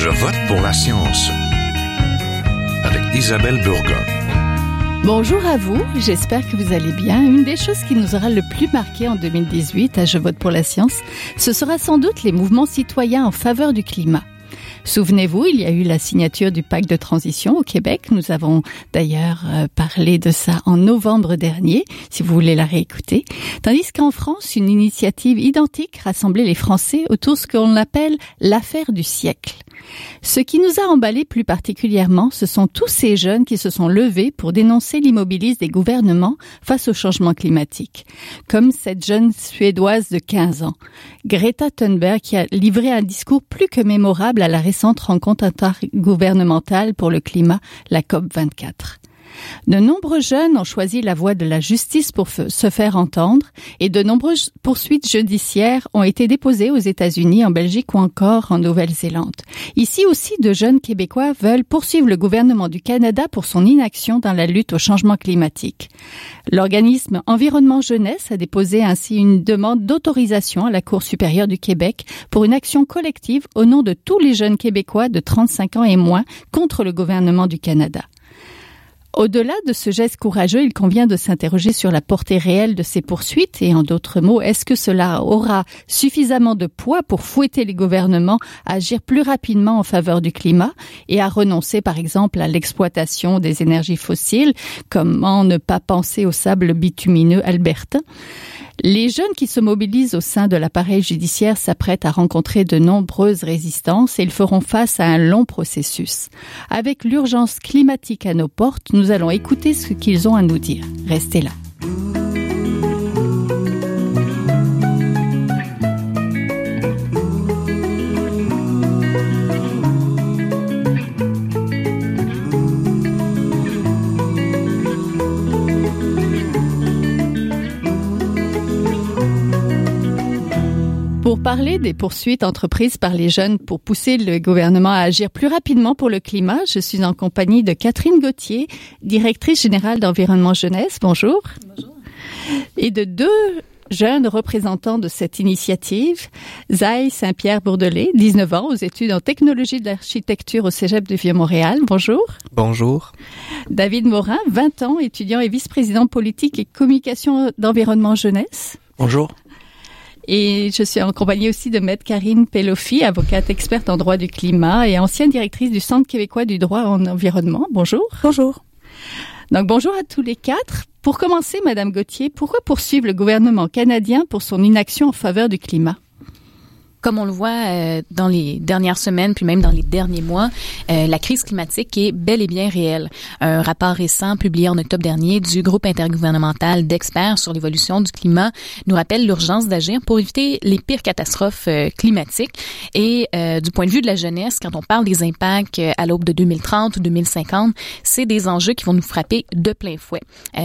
Je vote pour la science avec Isabelle Burgon. Bonjour à vous, j'espère que vous allez bien. Une des choses qui nous aura le plus marqué en 2018 à Je vote pour la science, ce sera sans doute les mouvements citoyens en faveur du climat. Souvenez-vous, il y a eu la signature du pacte de transition au Québec. Nous avons d'ailleurs euh, parlé de ça en novembre dernier, si vous voulez la réécouter. Tandis qu'en France, une initiative identique rassemblait les Français autour de ce qu'on appelle l'affaire du siècle. Ce qui nous a emballés plus particulièrement, ce sont tous ces jeunes qui se sont levés pour dénoncer l'immobilisme des gouvernements face au changement climatique. Comme cette jeune Suédoise de 15 ans, Greta Thunberg, qui a livré un discours plus que mémorable à la récente rencontre intergouvernementale pour le climat, la COP24. De nombreux jeunes ont choisi la voie de la justice pour se faire entendre et de nombreuses poursuites judiciaires ont été déposées aux États-Unis, en Belgique ou encore en Nouvelle-Zélande. Ici aussi, de jeunes Québécois veulent poursuivre le gouvernement du Canada pour son inaction dans la lutte au changement climatique. L'organisme Environnement Jeunesse a déposé ainsi une demande d'autorisation à la Cour supérieure du Québec pour une action collective au nom de tous les jeunes Québécois de 35 ans et moins contre le gouvernement du Canada. Au-delà de ce geste courageux, il convient de s'interroger sur la portée réelle de ces poursuites. Et en d'autres mots, est-ce que cela aura suffisamment de poids pour fouetter les gouvernements à agir plus rapidement en faveur du climat et à renoncer par exemple à l'exploitation des énergies fossiles? Comment ne pas penser au sable bitumineux albertain les jeunes qui se mobilisent au sein de l'appareil judiciaire s'apprêtent à rencontrer de nombreuses résistances et ils feront face à un long processus. Avec l'urgence climatique à nos portes, nous allons écouter ce qu'ils ont à nous dire. Restez là. Parler des poursuites entreprises par les jeunes pour pousser le gouvernement à agir plus rapidement pour le climat, je suis en compagnie de Catherine Gauthier, directrice générale d'Environnement Jeunesse. Bonjour. Bonjour. Et de deux jeunes représentants de cette initiative, Zay Saint-Pierre-Bourdelais, 19 ans, aux études en technologie de l'architecture au Cégep de Vieux-Montréal. Bonjour. Bonjour. David Morin, 20 ans, étudiant et vice-président politique et communication d'Environnement Jeunesse. Bonjour. Et je suis en compagnie aussi de Maître Karine Pelofi, avocate experte en droit du climat et ancienne directrice du Centre québécois du droit en environnement. Bonjour. Bonjour. Donc bonjour à tous les quatre. Pour commencer, Madame Gauthier, pourquoi poursuivre le gouvernement canadien pour son inaction en faveur du climat? Comme on le voit euh, dans les dernières semaines, puis même dans les derniers mois, euh, la crise climatique est bel et bien réelle. Un rapport récent publié en octobre dernier du groupe intergouvernemental d'experts sur l'évolution du climat nous rappelle l'urgence d'agir pour éviter les pires catastrophes euh, climatiques. Et du point de vue de la jeunesse, quand on parle des impacts à l'aube de 2030 ou 2050, c'est des enjeux qui vont nous frapper de plein fouet.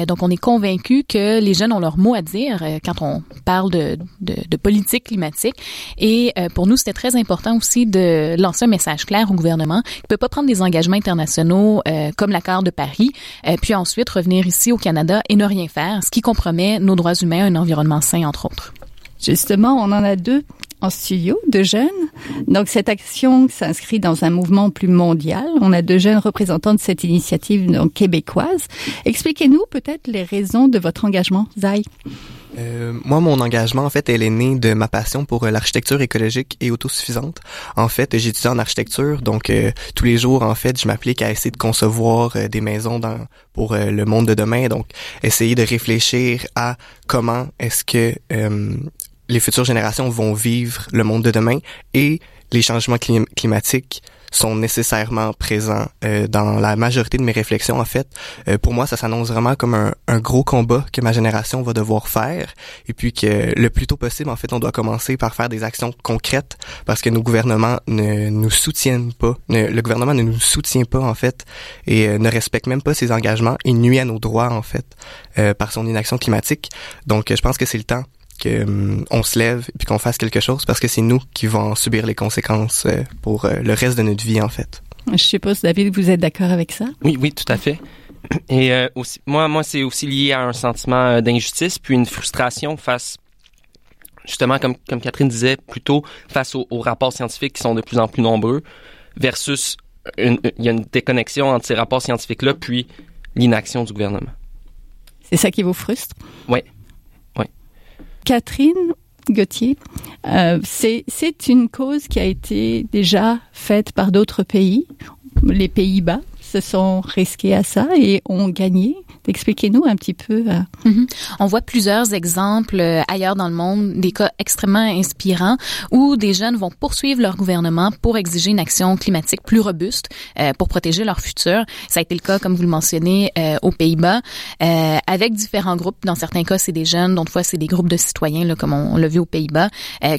donc, on est convaincu que les jeunes ont leur mot à dire quand on parle de, de, de politique climatique et et euh, pour nous, c'était très important aussi de lancer un message clair au gouvernement qui peut pas prendre des engagements internationaux euh, comme l'accord de Paris, euh, puis ensuite revenir ici au Canada et ne rien faire, ce qui compromet nos droits humains, un environnement sain, entre autres. Justement, on en a deux en studio, de jeunes. Donc cette action s'inscrit dans un mouvement plus mondial. On a deux jeunes représentants de cette initiative québécoise. Expliquez-nous peut-être les raisons de votre engagement, Zay. Euh, moi, mon engagement, en fait, elle est née de ma passion pour euh, l'architecture écologique et autosuffisante. En fait, j'étudie en architecture, donc euh, tous les jours, en fait, je m'applique à essayer de concevoir des maisons dans, pour le monde de demain. Donc, essayer de réfléchir à comment est-ce que les futures générations vont vivre le monde de demain et les changements climatiques sont nécessairement présents euh, dans la majorité de mes réflexions. En fait, euh, pour moi, ça s'annonce vraiment comme un, un, gros combat que ma génération va devoir faire, et puis que le plus tôt possible, en fait, on doit commencer par faire des actions concrètes parce que nos gouvernements ne nous soutiennent pas. le gouvernement ne nous soutient pas en fait et euh, ne respecte même pas ses engagements et nuit à nos droits en fait par son inaction climatique. Donc, je pense que c'est le temps qu'on euh, se lève et puis qu'on fasse quelque chose parce que c'est nous qui vont subir les conséquences euh, pour euh, le reste de notre vie en fait. Je suppose David, vous êtes d'accord avec ça Oui, oui, tout à fait. Et aussi, moi, moi, c'est aussi lié à un sentiment d'injustice puis une frustration face justement, comme, comme Catherine disait, plutôt face aux, rapports scientifiques qui sont de plus en plus nombreux. versus il y a une déconnexion entre ces rapports scientifiques-là, puis l'inaction du gouvernement. C'est ça qui vous frustre? Oui. Catherine Gauthier, euh, c'est une cause qui a été déjà faite par d'autres pays. Les Pays-Bas se sont risqués à ça et ont gagné. Expliquez-nous un petit peu. Euh. Mhm. On voit plusieurs exemples euh, ailleurs dans le monde, des cas extrêmement inspirants où des jeunes vont poursuivre leur gouvernement pour exiger une action climatique plus robuste euh, pour protéger leur futur. Ça a été le cas, comme vous le mentionnez, aux Pays-Bas, avec différents groupes. Dans certains cas, c'est des jeunes, d'autres fois, c'est des groupes de citoyens, là, comme on, l'a vu aux Pays-Bas,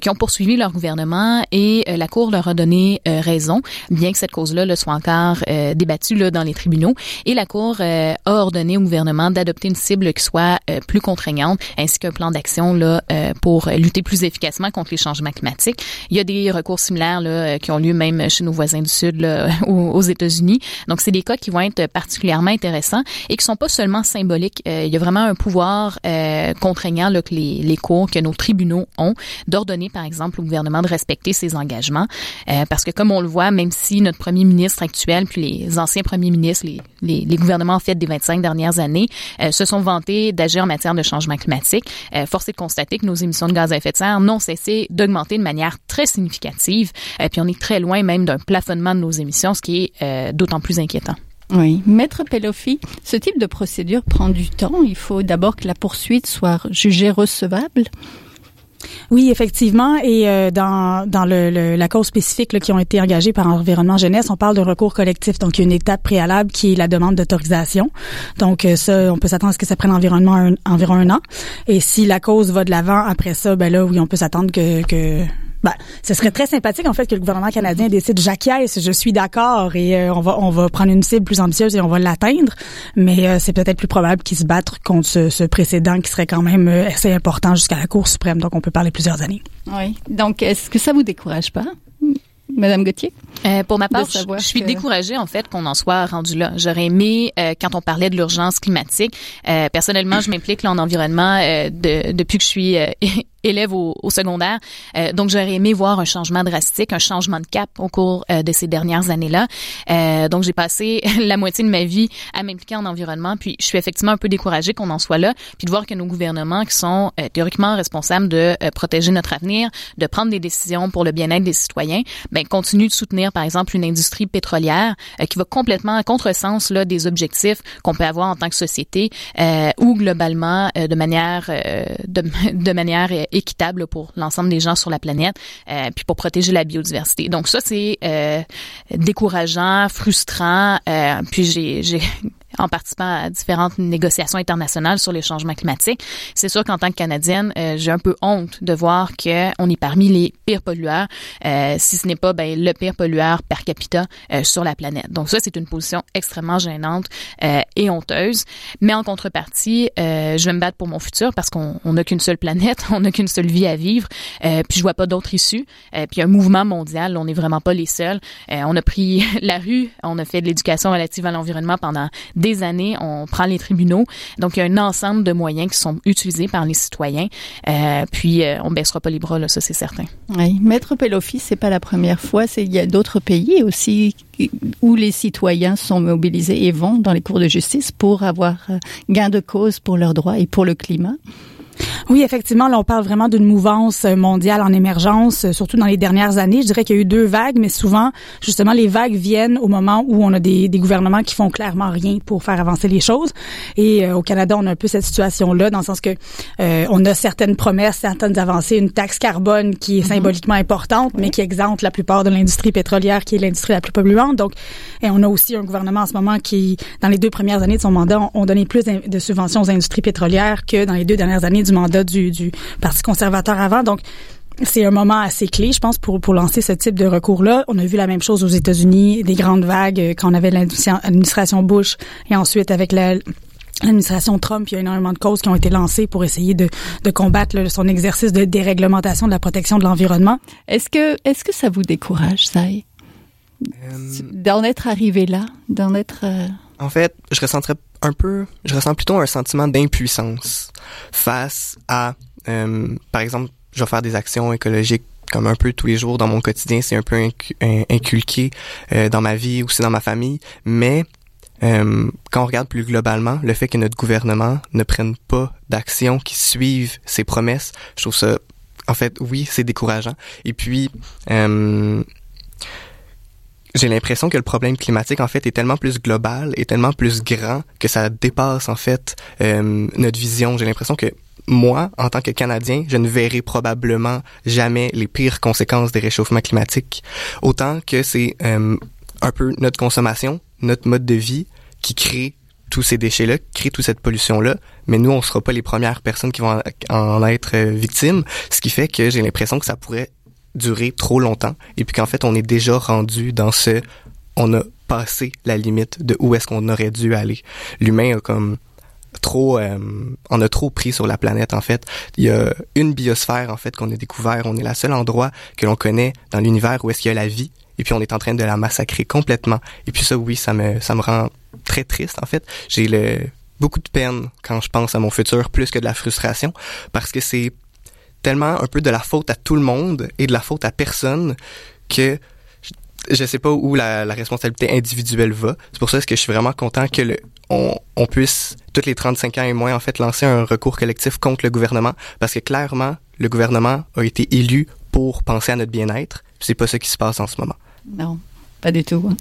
qui ont poursuivi leur gouvernement et la Cour leur a donné raison, bien que cette cause-là le soit encore débattue dans les tribunaux. Et la Cour a ordonné au gouvernement d'adopter une cible qui soit euh, plus contraignante, ainsi qu'un plan d'action là euh, pour lutter plus efficacement contre les changements climatiques. Il y a des recours similaires là euh, qui ont lieu même chez nos voisins du Sud là, aux, États-Unis. Donc c'est des cas qui vont être particulièrement intéressants et qui sont pas seulement symboliques. il y a vraiment un pouvoir contraignant là, que les, les cours, que nos tribunaux ont, d'ordonner par exemple au gouvernement de respecter ses engagements, parce que comme on le voit, même si notre premier ministre actuel puis les anciens premiers ministres, les, les, gouvernements en fait des 25 dernières années euh, se sont vantés d'agir en matière de changement climatique. Euh, force est de constater que nos émissions de gaz à effet de serre n'ont cessé d'augmenter de manière très significative. Euh, puis on est très loin même d'un plafonnement de nos émissions, ce qui est d'autant plus inquiétant. Oui. Maître Pelofi, ce type de procédure prend du temps. Il faut d'abord que la poursuite soit jugée recevable. Oui, effectivement. Et euh, dans, dans le, la cause spécifique qui ont été engagées par Environnement Jeunesse, on parle de recours collectif. Donc, il y a une étape préalable qui est la demande d'autorisation. Donc, euh, ça, on peut s'attendre à ce que ça prenne environ un, environ un an. Et si la cause va de l'avant après ça, ben là, oui, on peut s'attendre que, que ben, ce serait très sympathique en fait que le gouvernement canadien décide j'acquiesce, je suis d'accord et euh, on va on va prendre une cible plus ambitieuse et on va l'atteindre, mais euh, c'est peut-être plus probable qu'ils se battent contre ce, ce, précédent qui serait quand même euh, assez important jusqu'à la Cour suprême. Donc on peut parler plusieurs années. Oui. Donc est-ce que ça vous décourage pas Madame Gauthier? Euh, pour ma part, je, suis découragée en fait qu'on en soit rendu là. J'aurais aimé, euh, quand on parlait de l'urgence climatique, euh, personnellement, je m'implique en environnement de, depuis que je suis élève au, au secondaire. Euh, donc, j'aurais aimé voir un changement drastique, un changement de cap au cours euh, de ces dernières années-là. Euh, donc, j'ai passé la moitié de ma vie à m'impliquer en environnement, puis je suis effectivement un peu découragée qu'on en soit là, puis de voir que nos gouvernements qui sont théoriquement responsables de protéger notre avenir, de prendre des décisions pour le bien-être des citoyens, ben continuent de soutenir, par exemple, une industrie pétrolière qui va complètement à contresens là des objectifs qu'on peut avoir en tant que société ou globalement de manière de, de manière équitable pour l'ensemble des gens sur la planète, euh, puis pour protéger la biodiversité. Donc ça, c'est euh, décourageant, frustrant. Euh, puis j'ai en participant à différentes négociations internationales sur les changements climatiques. C'est sûr qu'en tant que Canadienne, euh, j'ai un peu honte de voir qu'on est parmi les pires pollueurs, euh, si ce n'est pas ben, le pire pollueur per capita euh, sur la planète. Donc ça, c'est une position extrêmement gênante et honteuse. Mais en contrepartie, je vais me battre pour mon futur parce qu'on n'a qu'une seule planète, on n'a qu'une seule vie à vivre, puis je vois pas d'autre issue. puis un mouvement mondial, on n'est vraiment pas les seuls. on a pris la rue, on a fait de l'éducation relative à l'environnement pendant années, on prend les tribunaux. Donc, il y a un ensemble de moyens qui sont utilisés par les citoyens. Euh, puis, euh, on baissera pas les bras, là, ça, c'est certain. Oui. Maître Pelofi, c'est pas la première fois. Il y a d'autres pays aussi où les citoyens sont mobilisés et vont dans les cours de justice pour avoir euh, gain de cause pour leurs droits et pour le climat. Oui, effectivement, là, on parle vraiment d'une mouvance euh, mondiale en émergence, euh, surtout dans les dernières années. Je dirais qu'il y a eu deux vagues, mais souvent, justement, les vagues viennent au moment où on a des, des gouvernements qui font clairement rien pour faire avancer les choses. Et euh, au Canada, on a un peu cette situation-là, dans le sens que on a certaines promesses, certaines avancées, une taxe carbone qui est mhm. symboliquement importante, mais qui exempte la plupart de l'industrie pétrolière, qui est l'industrie la plus polluante. Donc, et on a aussi un gouvernement en ce moment qui, dans les deux premières années de son mandat, ont donné plus de subventions aux industries pétrolières que dans les deux dernières années du mandat du, du Parti conservateur avant. Donc, c'est un moment assez clé, je pense, pour, pour lancer ce type de recours-là. On a vu la même chose aux États-Unis, des grandes vagues euh, quand on avait l'administration Bush et ensuite avec la, l'administration Trump, il y a énormément de causes qui ont été lancées pour essayer de, de combattre son exercice de déréglementation de la protection de l'environnement. Est-ce que est-ce que ça vous décourage, ça euh... d'en être arrivé là, d'en être euh, En fait, je ressentirais un peu, je ressens plutôt un sentiment d'impuissance face à, euh, par exemple, je vais faire des actions écologiques comme un peu tous les jours dans mon quotidien, c'est un peu inculqué euh, dans ma vie, aussi dans ma famille, mais euh, quand on regarde plus globalement, le fait que notre gouvernement ne prenne pas d'action qui suivent ses promesses, je trouve ça, en fait, oui, c'est décourageant. Et puis, euh, j'ai l'impression que le problème climatique en fait est tellement plus global et tellement plus grand que ça dépasse en fait euh, notre vision. J'ai l'impression que moi, en tant que Canadien, je ne verrai probablement jamais les pires conséquences des réchauffements climatiques. Autant que c'est euh, un peu notre consommation, notre mode de vie qui crée tous ces déchets-là, crée toute cette pollution-là, mais nous, on sera pas les premières personnes qui vont en être euh, victimes, ce qui fait que j'ai l'impression que ça pourrait durer trop longtemps et puis qu'en fait, on est déjà rendu dans ce... On a passé la limite de où est-ce qu'on aurait dû aller. L'humain a comme trop euh, on a trop pris sur la planète en fait. Il y a une biosphère en fait qu'on a découvert. On est la seule endroit que l'on connaît dans l'univers où est-ce qu'il y a la vie et puis on est en train de la massacrer complètement. Et puis ça oui ça me ça me rend très triste en fait. J'ai le beaucoup de peine quand je pense à mon futur plus que de la frustration parce que c'est tellement un peu de la faute à tout le monde et de la faute à personne que je sais pas où la, responsabilité individuelle va. C'est pour ça que je suis vraiment content que on, puisse, toutes les 35 ans et moins, en fait, lancer un recours collectif contre le gouvernement, parce que clairement, le gouvernement a été élu pour penser à notre bien-être. C'est pas ce qui se passe en ce moment. Non, pas du tout.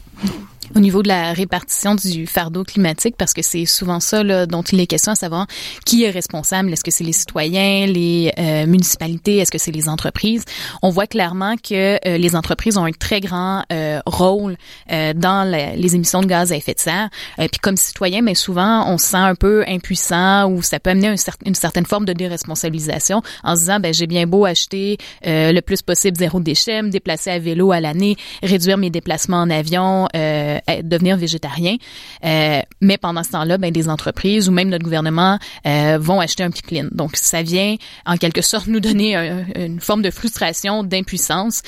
Au niveau de la répartition du fardeau climatique, parce que c'est souvent ça là, dont il est question, à savoir qui est responsable. Est-ce que c'est les citoyens, les euh, municipalités, est-ce que c'est les entreprises? On voit clairement que euh, les entreprises ont un très grand euh, rôle dans les émissions de gaz à effet de serre. puis comme citoyen, mais souvent, on se sent un peu impuissant ou ça peut amener un une certaine forme de déresponsabilisation en se disant, ben j'ai bien beau acheter le plus possible zéro déchet, me déplacer à vélo à l'année, réduire mes déplacements en avion, euh, devenir végétarien. Euh, mais pendant ce temps-là, ben, des entreprises ou même notre gouvernement euh, vont acheter un pipeline. Donc, ça vient en quelque sorte nous donner une forme de frustration, d'impuissance.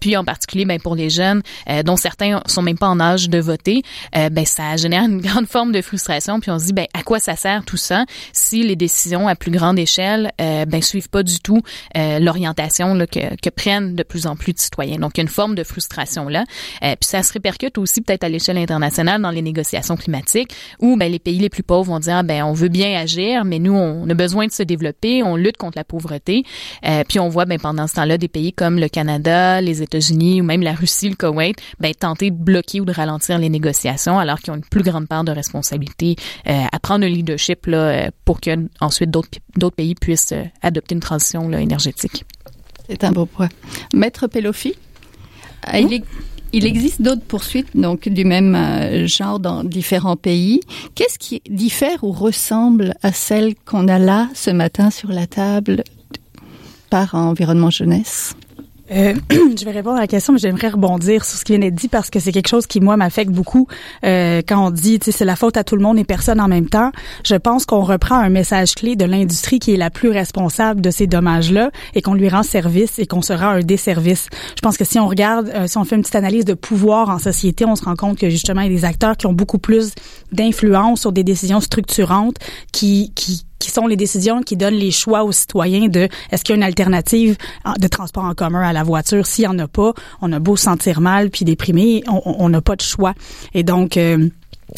puis en particulier, ben, pour les jeunes, dont certains sont même pas en âge de voter, ben, ça génère une grande forme de frustration. Puis on se dit, ben, à quoi ça sert tout ça si les décisions à plus grande échelle ben, suivent pas du tout l'orientation que, que prennent de plus en plus de citoyens. Donc, il y a une forme de frustration là. puis ça se répercute aussi peut-être à l'échelle internationale dans les négociations climatiques où ben, les pays les plus pauvres vont dire ben on veut bien agir mais nous on a besoin de se développer, on lutte contre la pauvreté. Euh, puis on voit ben pendant ce temps-là des pays comme le Canada, les États-Unis ou même la Russie, le Koweït, ben tenter de bloquer ou de ralentir les négociations alors qu'ils ont une plus grande part de responsabilité euh, à prendre le leadership là euh, pour que ensuite d'autres d'autres pays puissent euh, adopter une transition là, énergétique. C'est un beau point. Maître Pelofi, il est il existe d'autres poursuites donc du même euh, genre dans différents pays. Qu'est-ce qui diffère ou ressemble à celle qu'on a là ce matin sur la table par Environnement Jeunesse? Euh, je vais répondre à la question, mais j'aimerais rebondir sur ce qui vient d'être dit parce que c'est quelque chose qui, moi, m'affecte beaucoup euh, quand on dit, tu sais, c'est la faute à tout le monde et personne en même temps. Je pense qu'on reprend un message clé de l'industrie qui est la plus responsable de ces dommages-là et qu'on lui rend service et qu'on se rend un desservice. Je pense que si on regarde, euh, si on fait une petite analyse de pouvoir en société, on se rend compte que justement, il y a des acteurs qui ont beaucoup plus d'influence sur des décisions structurantes qui, qui qui sont les décisions qui donnent les choix aux citoyens de est-ce qu'il y a une alternative de transport en commun à la voiture? S'il y en a pas, on a beau sentir mal puis déprimé, on n'a pas de choix. Et donc euh,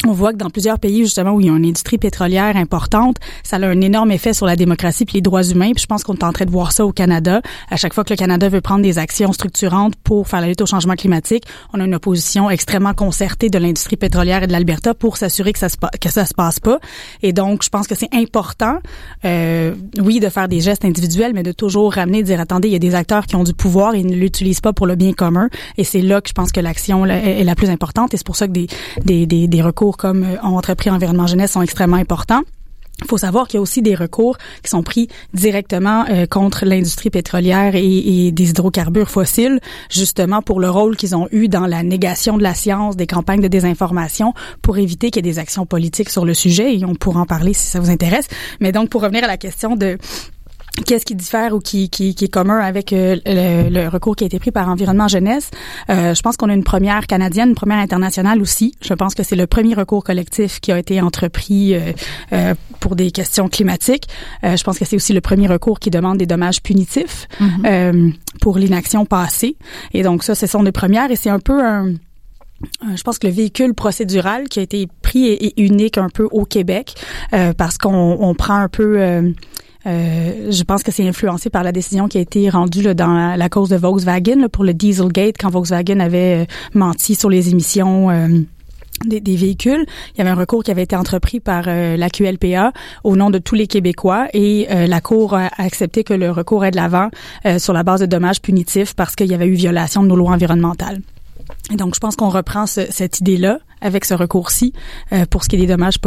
on voit que dans plusieurs pays justement où il y a une industrie pétrolière importante, ça a un énorme effet sur la démocratie et les droits humains. Puis je pense qu'on est en train de voir ça au Canada. À chaque fois que le Canada veut prendre des actions structurantes pour faire la lutte au changement climatique, on a une opposition extrêmement concertée de l'industrie pétrolière et de l'Alberta pour s'assurer que ça se se passe pas. Et donc je pense que c'est important, euh, oui, de faire des gestes individuels, mais de toujours ramener, de dire attendez, il y a des acteurs qui ont du pouvoir et ils ne l'utilisent pas pour le bien commun. Et c'est là que je pense que l'action est, la plus importante. Et c'est pour ça que des des, des recours comme euh, entrepris environnement jeunesse sont extrêmement importants. Il faut savoir qu'il y a aussi des recours qui sont pris directement euh, contre l'industrie pétrolière et, des hydrocarbures fossiles, justement pour le rôle qu'ils ont eu dans la négation de la science, des campagnes de désinformation, pour éviter qu'il y ait des actions politiques sur le sujet. Et on pourra en parler si ça vous intéresse. Mais donc, pour revenir à la question de Qu'est-ce qui diffère ou qui, qui, qui est commun avec euh, le, le, recours qui a été pris par Environnement Jeunesse? Euh, je pense qu'on a une première canadienne, une première internationale aussi. Je pense que c'est le premier recours collectif qui a été entrepris euh, euh pour des questions climatiques. je pense que c'est aussi le premier recours qui demande des dommages punitifs mm-hmm. pour l'inaction passée. Et donc ça, ce sont les premières et c'est un peu un je pense que le véhicule procédural qui a été pris est, unique un peu au Québec euh, parce qu'on on prend un peu euh, euh, je pense que c'est influencé par la décision qui a été rendue là, dans la, cause de Volkswagen là, pour le Dieselgate quand Volkswagen avait euh, menti sur les émissions euh, des, véhicules. Il y avait un recours qui avait été entrepris par la QLPA au nom de tous les Québécois et la Cour a accepté que le recours ait de l'avant sur la base de dommages punitifs parce qu'il y avait eu violation de nos lois environnementales. Donc, je pense qu'on reprend cette idée-là avec ce recours-ci euh, pour ce qui est des dommages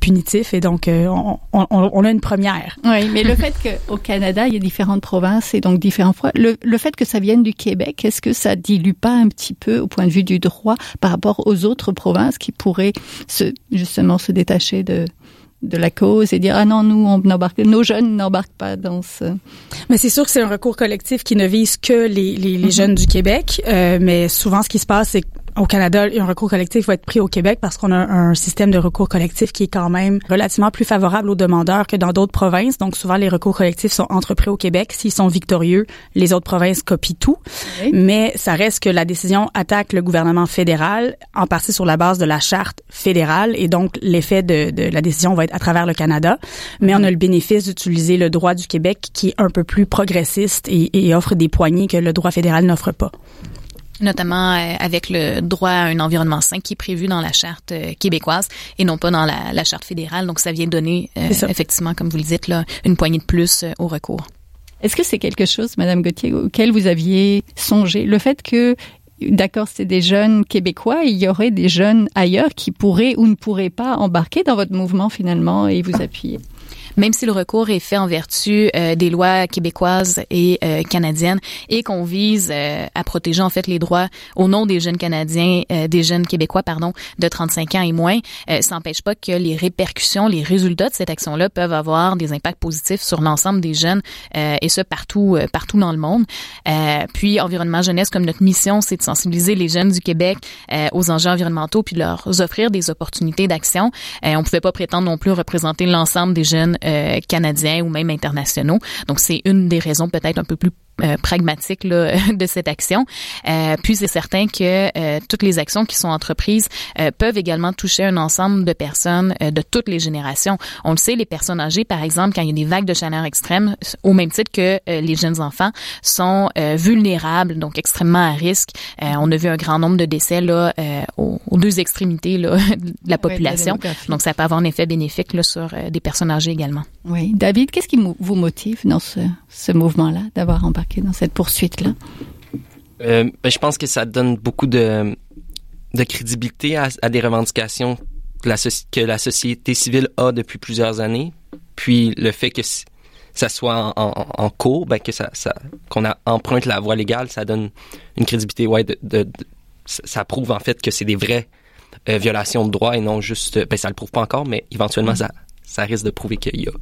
punitifs. Et donc, euh, on, on, on, a une première. Oui, mais le fait qu'au Canada, il y a différentes provinces et donc différents fois, le, le fait que ça vienne du Québec, est-ce que ça dilue pas un petit peu au point de vue du droit par rapport aux autres provinces qui pourraient se, justement se détacher de de la cause et dire ah non nous on n'embarque nos jeunes n'embarquent pas dans ce mais c'est sûr que c'est un recours collectif qui ne vise que les, les, les mm-hmm. jeunes du Québec euh, mais souvent ce qui se passe c'est au Canada, un recours collectif va être pris au Québec parce qu'on a un système de recours collectif qui est quand même relativement plus favorable aux demandeurs que dans d'autres provinces. Donc souvent, les recours collectifs sont entrepris au Québec. S'ils sont victorieux, les autres provinces copient tout. Mais ça reste que la décision attaque le gouvernement fédéral, en partie sur la base de la charte fédérale. Et donc, l'effet de, de la décision va être à travers le Canada. Mais on a le bénéfice d'utiliser le droit du Québec qui est un peu plus progressiste et, et offre des poignées que le droit fédéral n'offre pas notamment euh, avec le droit à un environnement sain qui est prévu dans la charte euh, québécoise et non pas dans la, la charte fédérale. Donc, ça vient donner, euh, effectivement, comme vous le dites, là, une poignée de plus au recours. Est-ce que c'est quelque chose, Madame Gauthier, auquel vous aviez songé? Le fait que d'accord, c'est des jeunes québécois, il y aurait des jeunes ailleurs qui pourraient ou ne pourraient pas embarquer dans votre mouvement finalement et vous appuyer même si le recours est fait en vertu euh, des lois québécoises et euh, canadiennes et qu'on vise euh, à protéger en fait les droits au nom des jeunes Canadiens, des jeunes Québécois pardon, de 35 ans et moins, ça n'empêche pas que les répercussions, les résultats de cette action-là peuvent avoir des impacts positifs sur l'ensemble des jeunes et ce partout partout dans le monde. puis environnement jeunesse comme notre mission, c'est de sensibiliser les jeunes du Québec aux enjeux environnementaux puis de leur offrir des opportunités d'action. on pouvait pas prétendre non plus représenter l'ensemble des jeunes euh, canadiens ou même internationaux. Donc c'est une des raisons peut-être un peu plus euh, pragmatique là, de cette action. Euh, puis c'est certain que euh, toutes les actions qui sont entreprises euh, peuvent également toucher un ensemble de personnes de toutes les générations. On le sait, les personnes âgées, par exemple, quand il y a des vagues de chaleur extrêmes, au même titre que les jeunes enfants, sont vulnérables, donc extrêmement à risque. on a vu un grand nombre de décès là aux, aux, deux extrémités là, de la population. donc ça peut avoir un effet bénéfique là, sur des personnes âgées également. Oui, David, qu'est-ce qui vous motive dans ce, ce mouvement-là, d'avoir embarqué dans cette poursuite-là? Euh, ben, je pense que ça donne beaucoup de, de crédibilité à, des revendications que la, que la société civile a depuis plusieurs années. Puis le fait que ça soit en, cours, ben que ça, ça qu'on emprunte la voie légale, ça donne une crédibilité. Ouais, de, ça prouve en fait que c'est des vraies euh, violations de droit et non juste. Ben ça le prouve pas encore, mais éventuellement mm-hmm. ça, ça risque de prouver qu'il y a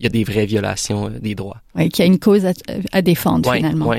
il y a des vraies violations euh, des droits. Oui, qu'il y a une cause à, défendre finalement. Oui,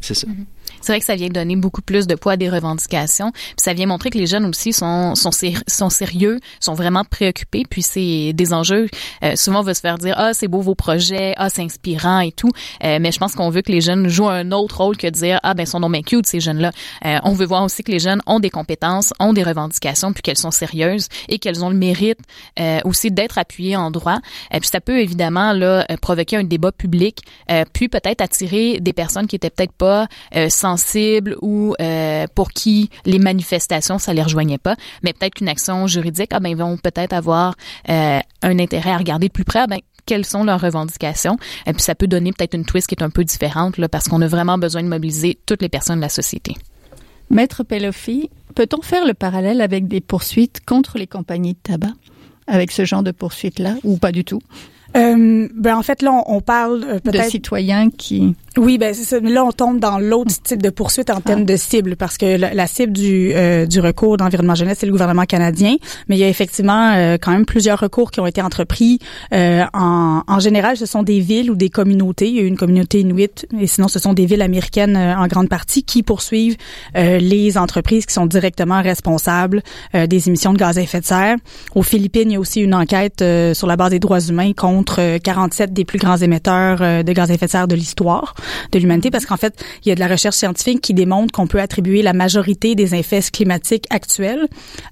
c'est ça. Mm-hmm c'est vrai que ça vient donner beaucoup plus de poids à des revendications. Puis ça vient montrer que les jeunes aussi sont sont, sont sérieux, sont vraiment préoccupés. Puis c'est des enjeux. Euh, souvent on va se faire dire ah c'est beau vos projets, ah c'est inspirant et tout. Euh, mais je pense qu'on veut que les jeunes jouent un autre rôle que de dire ah ben sont non bien cute ces jeunes là. Euh, on veut voir aussi que les jeunes ont des compétences, ont des revendications, puis qu'elles sont sérieuses et qu'elles ont le mérite euh, aussi d'être appuyées en droit. Et puis ça peut évidemment là provoquer un débat public, puis peut-être attirer des personnes qui étaient peut-être pas sans ou euh, pour qui les manifestations ça les rejoignait pas, mais peut-être qu'une action juridique, ah ben ils vont peut-être avoir euh, un intérêt à regarder de plus près, ah, ben quelles sont leurs revendications. Et puis ça peut donner peut-être une twist qui est un peu différente là, parce qu'on a vraiment besoin de mobiliser toutes les personnes de la société. Maître Pelofi, peut-on faire le parallèle avec des poursuites contre les compagnies de tabac? Avec ce genre de poursuites-là ou pas du tout? Euh, ben en fait là on, on parle euh, De peut-être citoyens qui... Oui, ben c'est ça. Là, on tombe dans l'autre type de poursuite en termes de cible, parce que la, la cible du, euh, du recours d'environnement jeunesse, c'est le gouvernement canadien. Mais il y a effectivement euh, quand même plusieurs recours qui ont été entrepris. Euh, en, en général, ce sont des villes ou des communautés. Il y a une communauté inuit, et sinon, ce sont des villes américaines euh, en grande partie qui poursuivent euh, les entreprises qui sont directement responsables euh, des émissions de gaz à effet de serre. Aux Philippines, il y a aussi une enquête euh, sur la base des droits humains contre euh, 47 des plus grands émetteurs euh, de gaz à effet de serre de l'histoire de l'humanité parce qu'en fait, il y a de la recherche scientifique qui démontre qu'on peut attribuer la majorité des effets climatiques actuels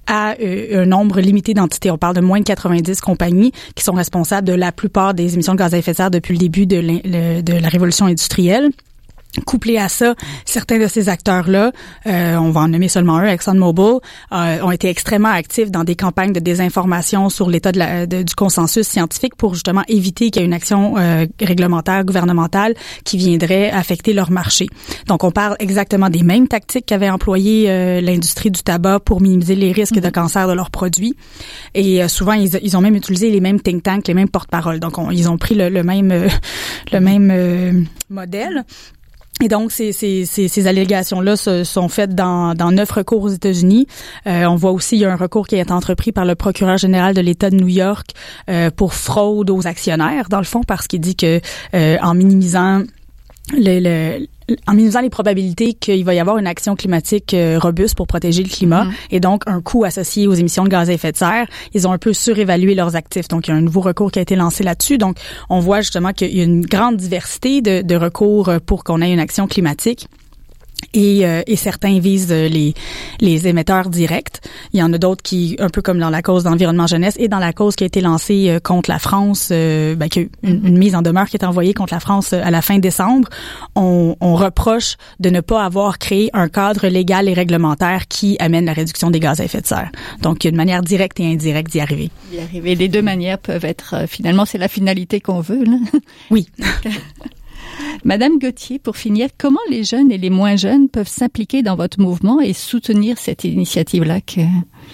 à euh, un nombre limité d'entités. On parle de moins de 90 compagnies qui sont responsables de la plupart des émissions de gaz à effet de serre depuis le début de, de la révolution industrielle. Couplé à ça, certains de ces acteurs-là, euh, on va en nommer seulement un, ExxonMobil, euh, ont été extrêmement actifs dans des campagnes de désinformation sur l'état de du consensus scientifique pour justement éviter qu'il y ait une action euh, réglementaire, gouvernementale qui viendrait affecter leur marché. Donc, on parle exactement des mêmes tactiques qu'avait employé euh, l'industrie du tabac pour minimiser les risques de cancer de leurs produits. Et euh, souvent, ils, ils ont même utilisé les mêmes think tanks, les mêmes porte-paroles. Donc, on- ils ont pris le, le même, euh, le même euh, modèle. Et donc, ces, ces, ces, ces allégations-là se- sont faites dans, dans neuf recours aux États-Unis. Euh, on voit aussi il y a un recours qui est entrepris par le procureur général de l'État de New York euh, pour fraude aux actionnaires, dans le fond, parce qu'il dit que euh, en minimisant le, le- en minimisant les probabilités qu'il va y avoir une action climatique euh, robuste pour protéger le climat Mhm. et donc un coût associé aux émissions de gaz à effet de serre, ils ont un peu surévalué leurs actifs. Donc, il y a un nouveau recours qui a été lancé là-dessus. Donc, on voit justement qu'il y a une grande diversité de, de recours pour qu'on ait une action climatique. Et, euh, et certains visent euh, les, les émetteurs directs. Il y en a d'autres qui, un peu comme dans la cause d'environnement jeunesse et dans la cause qui a été lancée euh, contre la France, euh, ben, a eu une, une mise en demeure qui est envoyée contre la France euh, à la fin décembre, on, on reproche de ne pas avoir créé un cadre légal et réglementaire qui amène la réduction des gaz à effet de serre. Donc, il y a une manière directe et indirecte d'y arriver. y arriver. Les deux manières peuvent être, finalement, c'est la finalité qu'on veut. Là. Oui. Madame Gauthier, pour finir, comment les jeunes et les moins jeunes peuvent s'impliquer dans votre mouvement et soutenir cette initiative-là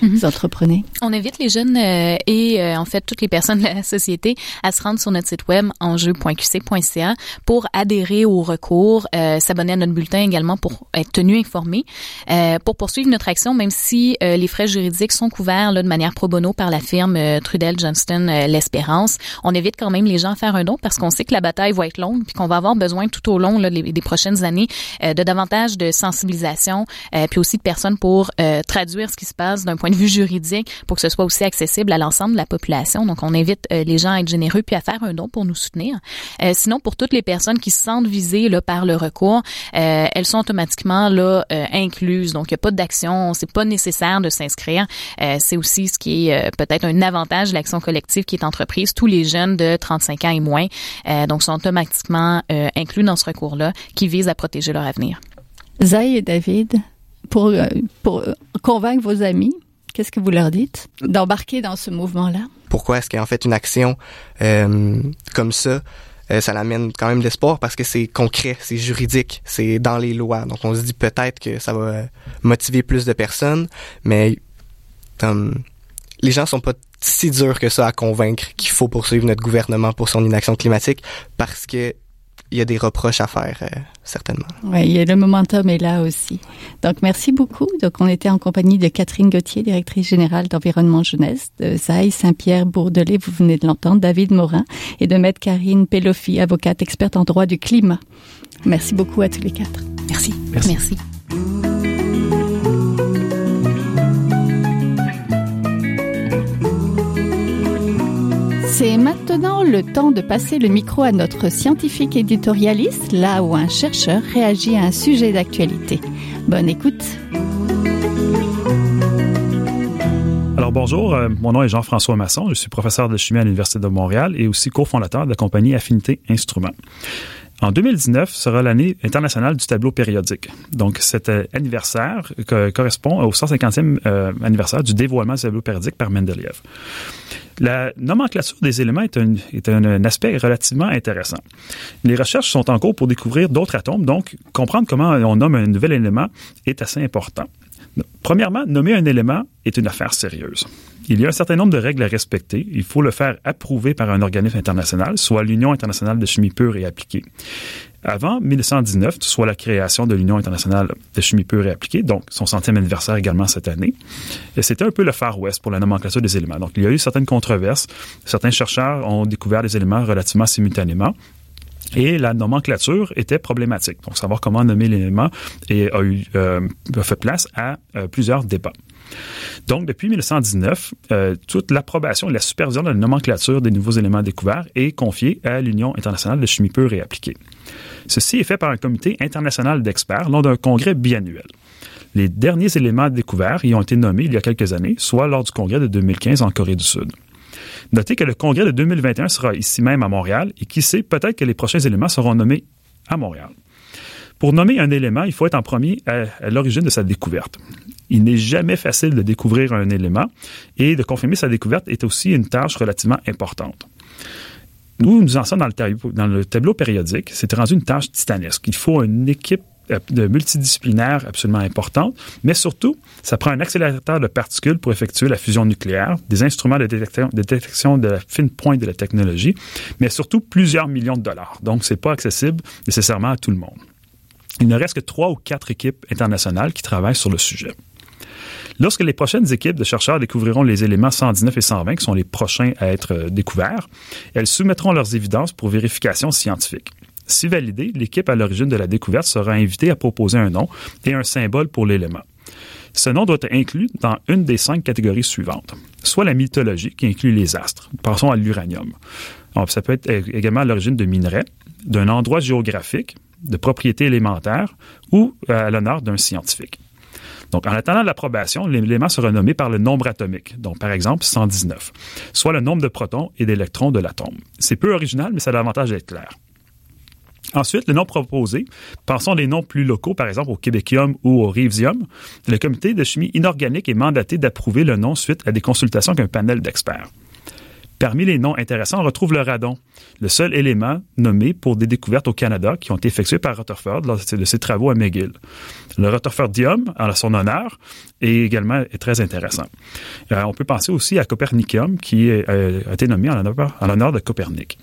Mhm. entreprenez? On invite les jeunes euh, et euh, en fait toutes les personnes de la société à se rendre sur notre site web enjeu.qc.ca pour adhérer au recours, euh, s'abonner à notre bulletin également pour être tenu informé, euh, pour poursuivre notre action, même si euh, les frais juridiques sont couverts là, de manière pro bono par la firme euh, Trudel Johnston L'Espérance. On évite quand même les gens à faire un don parce qu'on sait que la bataille va être longue puis qu'on va avoir besoin tout au long là, les- des prochaines années euh, de davantage de sensibilisation euh, puis aussi de personnes pour euh, traduire ce qui se passe d'un point de vue juridique pour que ce soit aussi accessible à l'ensemble de la population. Donc, on invite euh, les gens à être généreux puis à faire un don pour nous soutenir. Euh, sinon, pour toutes les personnes qui se sentent visées là, par le recours, euh, elles sont automatiquement là euh, incluses. Donc, il n'y a pas d'action, c'est pas nécessaire de s'inscrire. Euh, c'est aussi ce qui est peut-être un avantage de l'action collective qui est entreprise. Tous les jeunes de 35 ans et moins donc sont automatiquement inclus dans ce recours-là qui vise à protéger leur avenir. Zay et David, pour, pour convaincre vos amis, qu'est-ce que vous leur dites? D'embarquer dans ce mouvement-là? Pourquoi est-ce qu'en fait une action euh, comme ça, euh, ça l'amène quand même de l'espoir parce que c'est concret, c'est juridique, c'est dans les lois. Donc on se dit peut-être que ça va motiver plus de personnes, mais les gens sont pas si durs que ça à convaincre qu'il faut poursuivre notre gouvernement pour son inaction climatique parce que il y a des reproches à faire euh, certainement. Oui, le momentum est là aussi. Donc, merci beaucoup. Donc, on était en compagnie de Catherine Gauthier, directrice générale d'Environnement Jeunesse, de Zaï Saint-Pierre Bourdelais, vous venez de l'entendre, David Morin, et de Maître Karine Pelofi, avocate experte en droit du climat. Merci beaucoup à tous les quatre. Merci. Merci. Merci. C'est maintenant le temps de passer le micro à notre scientifique éditorialiste, là où un chercheur réagit à un sujet d'actualité. Bonne écoute. Alors bonjour, euh, mon nom est Jean-François Masson, je suis professeur de chimie à l'Université de Montréal et aussi cofondateur de la compagnie Affinité Instruments. En 2019 sera l'année internationale du tableau périodique. Donc, cet euh, anniversaire co- correspond au 150e euh, anniversaire du dévoilement du tableau périodique par Mendeleev. La nomenclature des éléments est un, un aspect relativement intéressant. Les recherches sont en cours pour découvrir d'autres atomes, donc comprendre comment on nomme un nouvel élément est assez important. Premièrement, nommer un élément est une affaire sérieuse. Il y a un certain nombre de règles à respecter. Il faut le faire approuver par un organisme international, soit l'Union internationale de chimie pure et appliquée. Avant 1919, soit la création de l'Union internationale de chimie pure et appliquée, donc son centième anniversaire également cette année, c'était un peu le Far West pour la nomenclature des éléments. Donc, il y a eu certaines controverses. Certains chercheurs ont découvert des éléments relativement simultanément. Et la nomenclature était problématique. Donc, savoir comment nommer l'élément a, eu, euh, fait place à euh, plusieurs débats. Donc, depuis 1919, euh, toute l'approbation et la supervision de la nomenclature des nouveaux éléments découverts est confiée à l'Union internationale de chimie pure et appliquée. Ceci est fait par un comité international d'experts lors d'un congrès biannuel. Les derniers éléments découverts y ont été nommés il y a quelques années, soit lors du congrès de 2015 en Corée du Sud. Notez que le congrès de 2021 sera ici même à Montréal et qui sait, peut-être que les prochains éléments seront nommés à Montréal. Pour nommer un élément, il faut être en premier à, l'origine de sa découverte. Il n'est jamais facile de découvrir un élément et de confirmer sa découverte est aussi une tâche relativement importante. Nous, nous en sommes dans le, tableau, périodique. C'était rendu une tâche titanesque. Il faut une équipe euh, de multidisciplinaire absolument importante, mais surtout, ça prend un accélérateur de particules pour effectuer la fusion nucléaire, des instruments de détection de, détection de la fine pointe de la technologie, mais surtout plusieurs millions de dollars. Donc, c'est pas accessible nécessairement à tout le monde. Il ne reste que trois ou quatre équipes internationales qui travaillent sur le sujet. Lorsque les prochaines équipes de chercheurs découvriront les éléments 119 et 120, qui sont les prochains à être euh, découverts, elles soumettront leurs évidences pour vérification scientifique. Si validée, l'équipe à l'origine de la découverte sera invitée à proposer un nom et un symbole pour l'élément. Ce nom doit être inclus dans une des cinq catégories suivantes. Soit la mythologie, qui inclut les astres. Passons à l'uranium. Ça peut être également à l'origine de minerais, d'un endroit géographique, de propriétés élémentaires ou à l'honneur d'un scientifique. Donc, en attendant l'approbation, l'élément sera nommé par le nombre atomique, donc par exemple 119, soit le nombre de protons et d'électrons de l'atome. C'est peu original, mais ça a l'avantage d'être clair. Ensuite, le nom proposé, pensons à des noms plus locaux, par exemple au québécium ou au rivesium, le comité de chimie inorganique est mandaté d'approuver le nom suite à des consultations avec un panel d'experts. Parmi les noms intéressants, on retrouve le radon, le seul élément nommé pour des découvertes au Canada qui ont été effectuées par Rutherford lors de ses travaux à McGill. Le Rutherfordium, en son honneur, est également très intéressant. Euh, on peut penser aussi à Copernicum, qui euh, a été nommé en l'honneur de Copernic.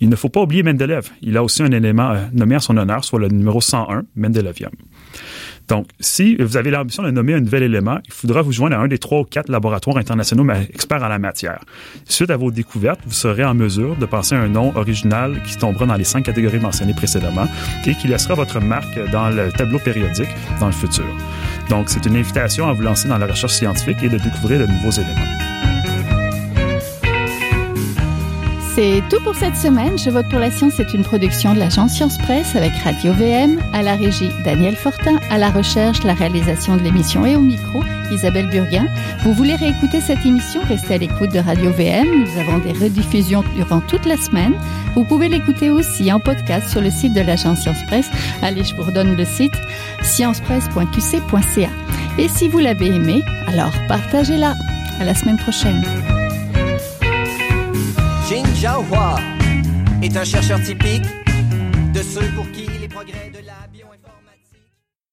Il ne faut pas oublier Mendeleev. Il a aussi un élément euh, nommé en son honneur, soit le numéro 101, Mendelevium. Donc, si vous avez l'ambition de nommer un nouvel élément, il faudra vous joindre à un des trois ou quatre laboratoires internationaux experts en la matière. Suite à vos découvertes, vous serez en mesure de penser un nom original qui tombera dans les cinq catégories mentionnées précédemment et qui laissera votre marque dans le tableau périodique dans le futur. Donc, c'est une invitation à vous lancer dans la recherche scientifique et de découvrir de nouveaux éléments. C'est tout pour cette semaine. Je vote pour la science c'est une production de l'agence Science Presse avec Radio VM, à la régie Daniel Fortin, à la recherche, la réalisation de l'émission et au micro Isabelle Burguin. Vous voulez réécouter cette émission? Restez à l'écoute de Radio VM. Nous avons des rediffusions durant toute la semaine. Vous pouvez l'écouter aussi en podcast sur le site de l'agence Science Presse. Allez, je vous redonne le site sciencepresse.qc.ca. Et si vous l'avez aimé, alors partagez-la. À la semaine prochaine. Jin Jiahua est un chercheur typique de ceux pour qui